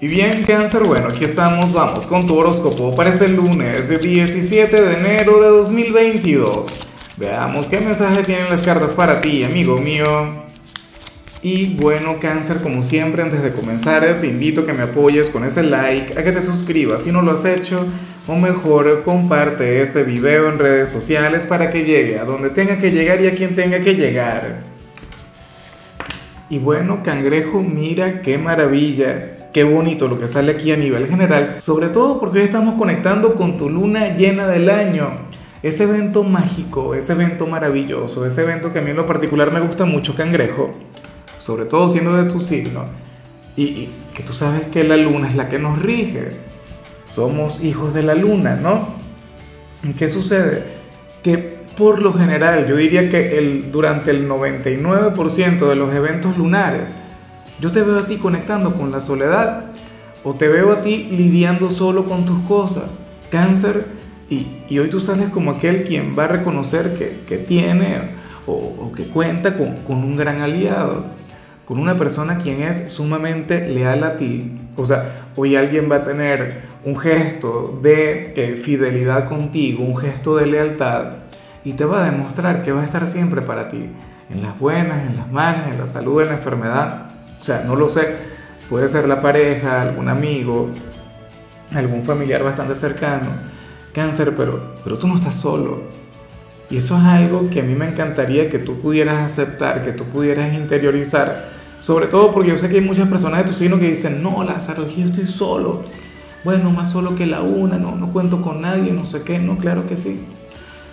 Y bien, cáncer, bueno, aquí estamos, vamos con tu horóscopo para este lunes, 17 de enero de 2022. Veamos qué mensaje tienen las cartas para ti, amigo mío. Y bueno, cáncer, como siempre, antes de comenzar, te invito a que me apoyes con ese like, a que te suscribas si no lo has hecho, o mejor, comparte este video en redes sociales para que llegue a donde tenga que llegar y a quien tenga que llegar. Y bueno, cangrejo, mira qué maravilla Qué bonito lo que sale aquí a nivel general, sobre todo porque hoy estamos conectando con tu luna llena del año. Ese evento mágico, ese evento maravilloso, ese evento que a mí en lo particular me gusta mucho, cangrejo, sobre todo siendo de tu signo, y, que tú sabes que la luna es la que nos rige. Somos hijos de la luna, ¿no? ¿Qué sucede? Que por lo general, yo diría que el, durante el 99% de los eventos lunares, yo te veo a ti conectando con la soledad o te veo a ti lidiando solo con tus cosas. Cáncer, y, hoy tú sales como aquel quien va a reconocer que, tiene o, que cuenta con, un gran aliado, con una persona quien es sumamente leal a ti. O sea, hoy alguien va a tener un gesto de eh, fidelidad contigo, un gesto de lealtad, y te va a demostrar que va a estar siempre para ti, en las buenas, en las malas, en la salud, en la enfermedad. O sea, no lo sé. Puede ser la pareja, algún amigo, algún familiar bastante cercano. Cáncer, pero, pero tú no estás solo. Y eso es algo que a mí me encantaría que tú pudieras aceptar, que tú pudieras interiorizar. Sobre todo porque yo sé que hay muchas personas de tu signo que dicen, no, Lázaro, yo estoy solo. Bueno, más solo que la una, no, no cuento con nadie, no sé qué. No, claro que sí.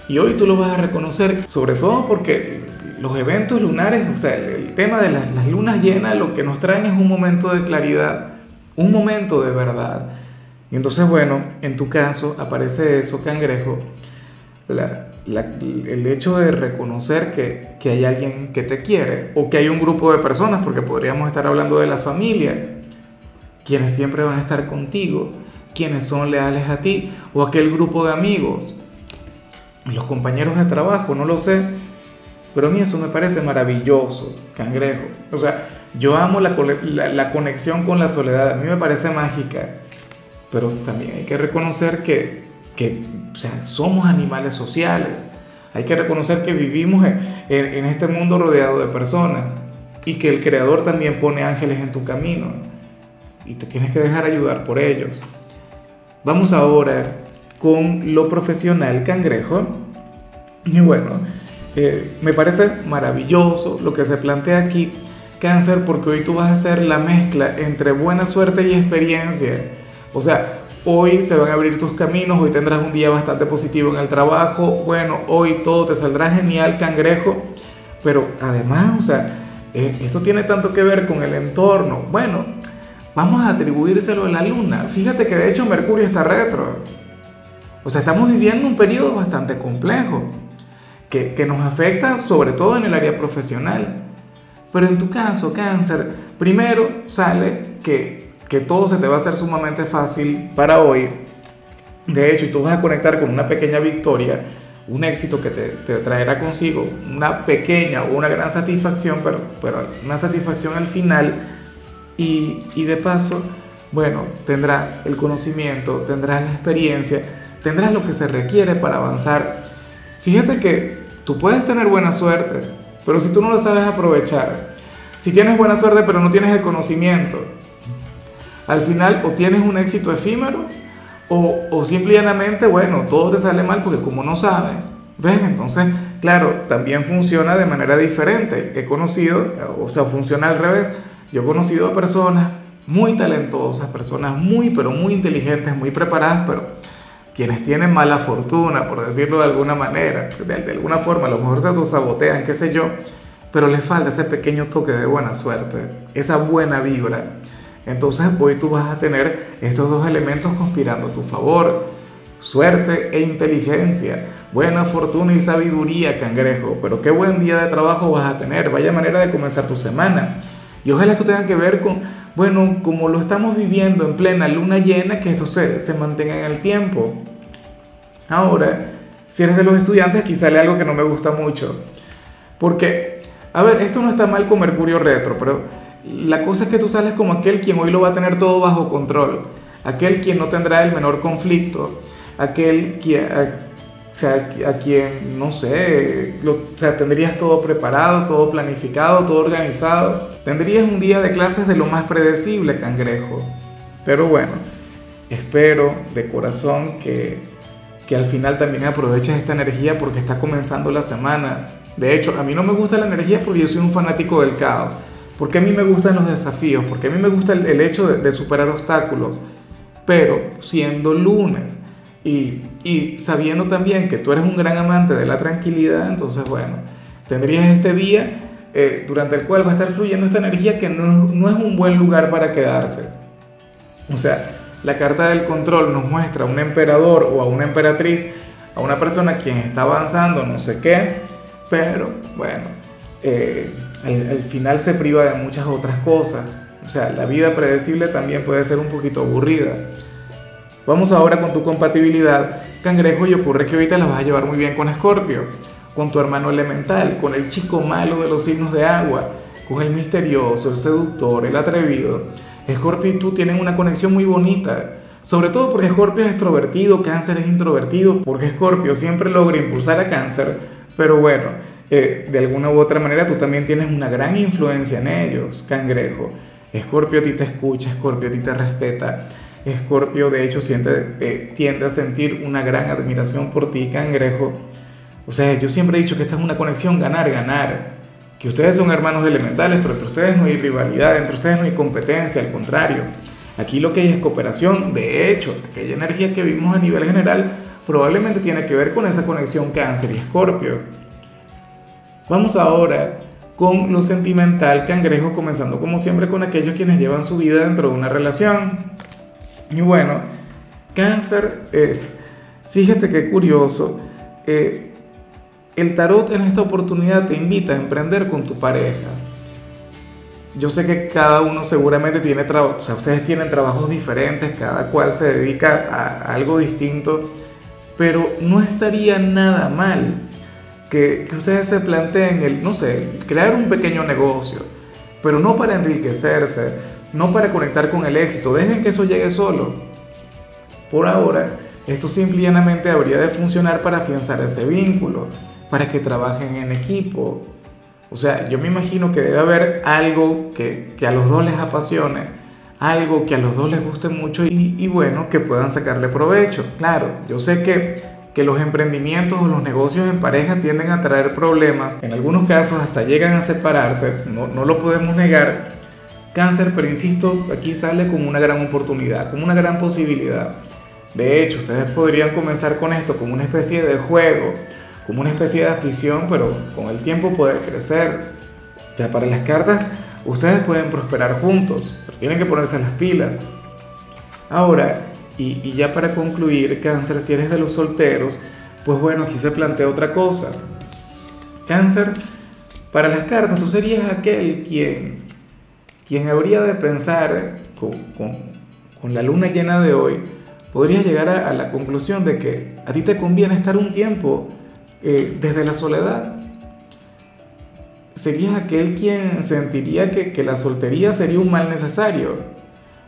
Y hoy tú lo vas a reconocer, sobre todo porque los eventos lunares, o sea, el, tema de las, lunas llenas, lo que nos traen es un momento de claridad, un momento de verdad. Y entonces, bueno, en tu caso aparece eso, cangrejo, el hecho de reconocer que, que, hay alguien que te quiere o que hay un grupo de personas, porque podríamos estar hablando de la familia, quienes siempre van a estar contigo, quienes son leales a ti, o aquel grupo de amigos, los compañeros de trabajo, no lo sé pero a mí eso me parece maravilloso, cangrejo. O sea, yo amo la, la, conexión con la soledad, a mí me parece mágica. Pero también hay que reconocer que, que o sea, somos animales sociales. Hay que reconocer que vivimos en, en, este mundo rodeado de personas y que el Creador también pone ángeles en tu camino y te tienes que dejar ayudar por ellos. Vamos ahora con lo profesional, cangrejo. Y bueno, eh, me parece maravilloso lo que se plantea aquí, cáncer, porque hoy tú vas a hacer la mezcla entre buena suerte y experiencia. O sea, hoy se van a abrir tus caminos, hoy tendrás un día bastante positivo en el trabajo, bueno, hoy todo te saldrá genial, cangrejo, pero además, o sea, eh, esto tiene tanto que ver con el entorno. Bueno, vamos a atribuírselo a la luna. Fíjate que de hecho Mercurio está retro. O sea, estamos viviendo un periodo bastante complejo que, nos afecta sobre todo en el área profesional. Pero en tu caso, cáncer, primero sale que, que todo se te va a hacer sumamente fácil para hoy. De hecho, tú vas a conectar con una pequeña victoria, un éxito que te, te, traerá consigo una pequeña o una gran satisfacción, pero, pero una satisfacción al final. Y, y de paso, bueno, tendrás el conocimiento, tendrás la experiencia, tendrás lo que se requiere para avanzar. Fíjate que Tú puedes tener buena suerte, pero si tú no la sabes aprovechar, si tienes buena suerte pero no tienes el conocimiento, al final o tienes un éxito efímero o, o simplemente, bueno, todo te sale mal porque como no sabes, ¿ves? Entonces, claro, también funciona de manera diferente. He conocido, o sea, funciona al revés. Yo he conocido a personas muy talentosas, personas muy, pero muy inteligentes, muy preparadas, pero quienes tienen mala fortuna, por decirlo de alguna manera, de, alguna forma, a lo mejor se autosabotean, qué sé yo, pero les falta ese pequeño toque de buena suerte, esa buena vibra. Entonces hoy tú vas a tener estos dos elementos conspirando a tu favor, suerte e inteligencia, buena fortuna y sabiduría, cangrejo, pero qué buen día de trabajo vas a tener, vaya manera de comenzar tu semana. Y ojalá esto tenga que ver con, bueno, como lo estamos viviendo en plena luna llena, que esto se, se mantenga en el tiempo. Ahora, si eres de los estudiantes, aquí sale algo que no me gusta mucho. Porque, a ver, esto no está mal con Mercurio retro, pero la cosa es que tú sales como aquel quien hoy lo va a tener todo bajo control, aquel quien no tendrá el menor conflicto, aquel quien, o sea, a quien, no sé, o sea, tendrías todo preparado, todo planificado, todo organizado. Tendrías un día de clases de lo más predecible, cangrejo. Pero bueno, espero de corazón que, que al final también aproveches esta energía porque está comenzando la semana. De hecho, a mí no me gusta la energía porque yo soy un fanático del caos. Porque a mí me gustan los desafíos, porque a mí me gusta el, hecho de superar obstáculos. Pero siendo lunes, y, sabiendo también que tú eres un gran amante de la tranquilidad, entonces bueno, tendrías este día eh, durante el cual va a estar fluyendo esta energía que no, no es un buen lugar para quedarse. O sea, la carta del control nos muestra a un emperador o a una emperatriz, a una persona quien está avanzando, no sé qué, pero bueno, eh, al, al, final se priva de muchas otras cosas. O sea, la vida predecible también puede ser un poquito aburrida. Vamos ahora con tu compatibilidad, cangrejo, y ocurre que ahorita la vas a llevar muy bien con Escorpio, con tu hermano elemental, con el chico malo de los signos de agua, con el misterioso, el seductor, el atrevido. Escorpio y tú tienen una conexión muy bonita, sobre todo porque Escorpio es extrovertido, Cáncer es introvertido, porque Escorpio siempre logra impulsar a Cáncer, pero bueno, eh, de alguna u otra manera tú también tienes una gran influencia en ellos, cangrejo. Escorpio a ti te escucha, Escorpio a ti te respeta. Escorpio de hecho siente, eh, tiende a sentir una gran admiración por ti, cangrejo. O sea, yo siempre he dicho que esta es una conexión ganar-ganar. Que ustedes son hermanos elementales, pero entre ustedes no hay rivalidad, entre ustedes no hay competencia, al contrario. Aquí lo que hay es cooperación. De hecho, aquella energía que vimos a nivel general probablemente tiene que ver con esa conexión cáncer y escorpio. Vamos ahora con lo sentimental, cangrejo, comenzando como siempre con aquellos quienes llevan su vida dentro de una relación. Y bueno, cáncer, eh, fíjate qué curioso, eh, el tarot en esta oportunidad te invita a emprender con tu pareja. Yo sé que cada uno seguramente tiene trabajo, o sea, ustedes tienen trabajos diferentes, cada cual se dedica a algo distinto, pero no estaría nada mal que, que ustedes se planteen el, no sé, crear un pequeño negocio, pero no para enriquecerse, no para conectar con el éxito, dejen que eso llegue solo. Por ahora, esto simplemente habría de funcionar para afianzar ese vínculo, para que trabajen en equipo. O sea, yo me imagino que debe haber algo que, a los dos les apasione, algo que a los dos les guste mucho y, y bueno, que puedan sacarle provecho. Claro, yo sé que, que los emprendimientos o los negocios en pareja tienden a traer problemas, en algunos casos hasta llegan a separarse, no, no lo podemos negar, Cáncer, pero insisto, aquí sale como una gran oportunidad, como una gran posibilidad. De hecho, ustedes podrían comenzar con esto como una especie de juego, como una especie de afición, pero con el tiempo puede crecer. Ya para las cartas, ustedes pueden prosperar juntos, pero tienen que ponerse las pilas. Ahora, y, y ya para concluir, Cáncer, si eres de los solteros, pues bueno, aquí se plantea otra cosa. Cáncer, para las cartas, tú serías aquel quien quien habría de pensar con, con, la luna llena de hoy, podría llegar a, la conclusión de que a ti te conviene estar un tiempo eh, desde la soledad. Serías aquel quien sentiría que, que la soltería sería un mal necesario.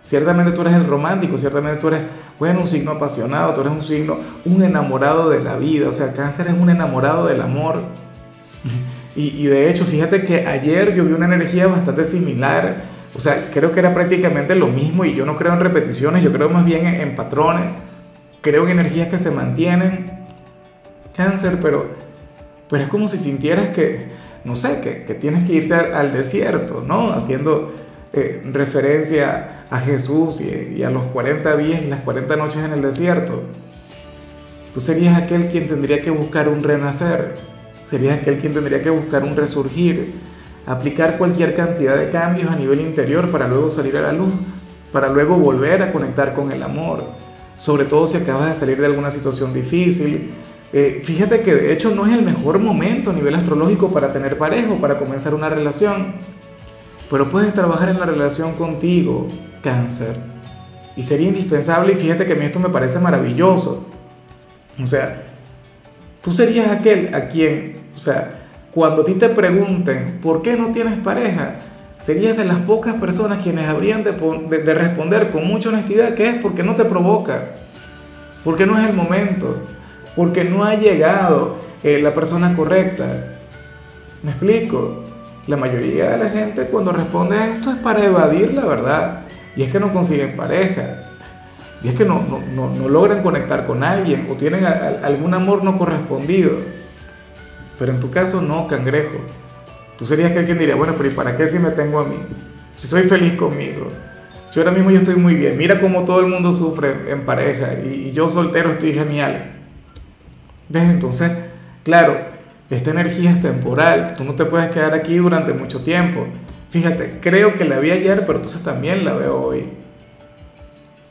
Ciertamente tú eres el romántico, ciertamente tú eres, bueno, un signo apasionado, tú eres un signo, un enamorado de la vida, o sea, cáncer es un enamorado del amor. Y, de hecho, fíjate que ayer yo vi una energía bastante similar. O sea, creo que era prácticamente lo mismo y yo no creo en repeticiones, yo creo más bien en, patrones. Creo en energías que se mantienen. Cáncer, pero, pero es como si sintieras que, no sé, que, que tienes que irte al, desierto, ¿no? Haciendo eh, referencia a Jesús y, y a los 40 días y las 40 noches en el desierto. Tú serías aquel quien tendría que buscar un renacer sería aquel quien tendría que buscar un resurgir, aplicar cualquier cantidad de cambios a nivel interior para luego salir a la luz, para luego volver a conectar con el amor, sobre todo si acabas de salir de alguna situación difícil. Eh, fíjate que de hecho no es el mejor momento a nivel astrológico para tener pareja o para comenzar una relación, pero puedes trabajar en la relación contigo, cáncer. Y sería indispensable, y fíjate que a mí esto me parece maravilloso. O sea, tú serías aquel a quien o sea, cuando a ti te pregunten, ¿por qué no tienes pareja? serías de las pocas personas quienes habrían de, de, responder con mucha honestidad que es porque no te provoca, porque no es el momento, porque no ha llegado eh, la persona correcta. ¿Me explico? La mayoría de la gente cuando responde a esto es para evadir la verdad. Y es que no consiguen pareja. Y es que no, no, no, logran conectar con alguien o tienen algún amor no correspondido. Pero en tu caso no, cangrejo. Tú serías que alguien diría, bueno, pero ¿y para qué si me tengo a mí? Si soy feliz conmigo. Si ahora mismo yo estoy muy bien. Mira cómo todo el mundo sufre en pareja y, y yo soltero estoy genial. ¿Ves? Entonces, claro, esta energía es temporal. Tú no te puedes quedar aquí durante mucho tiempo. Fíjate, creo que la vi ayer, pero entonces también la veo hoy.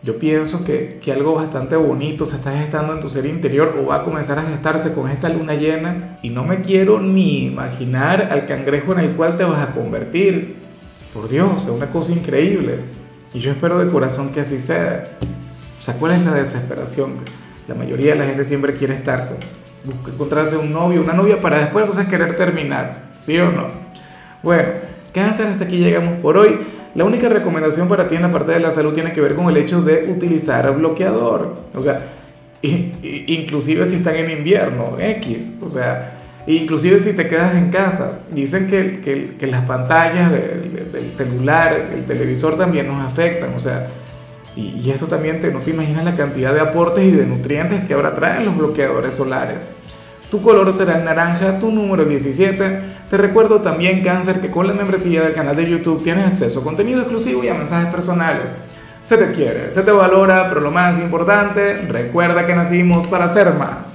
Yo pienso que, que, algo bastante bonito se está gestando en tu ser interior o va a comenzar a gestarse con esta luna llena y no me quiero ni imaginar al cangrejo en el cual te vas a convertir. Por Dios, es una cosa increíble. Y yo espero de corazón que así sea. O sea, ¿cuál es la desesperación? La mayoría de la gente siempre quiere estar con, busca encontrarse un novio, una novia para después entonces querer terminar, ¿sí o no? Bueno, cáncer, hasta aquí llegamos por hoy. La única recomendación para ti en la parte de la salud tiene que ver con el hecho de utilizar bloqueador. O sea, inclusive si están en invierno, X. O sea, inclusive si te quedas en casa. Dicen que, que, las pantallas del celular, el televisor también nos afectan. O sea, y, y, esto también te, no te imaginas la cantidad de aportes y de nutrientes que ahora traen los bloqueadores solares. Tu color será el naranja, tu número 17. Te recuerdo también, Cáncer, que con la membresía del canal de YouTube tienes acceso a contenido exclusivo y a mensajes personales. Se te quiere, se te valora, pero lo más importante, recuerda que nacimos para ser más.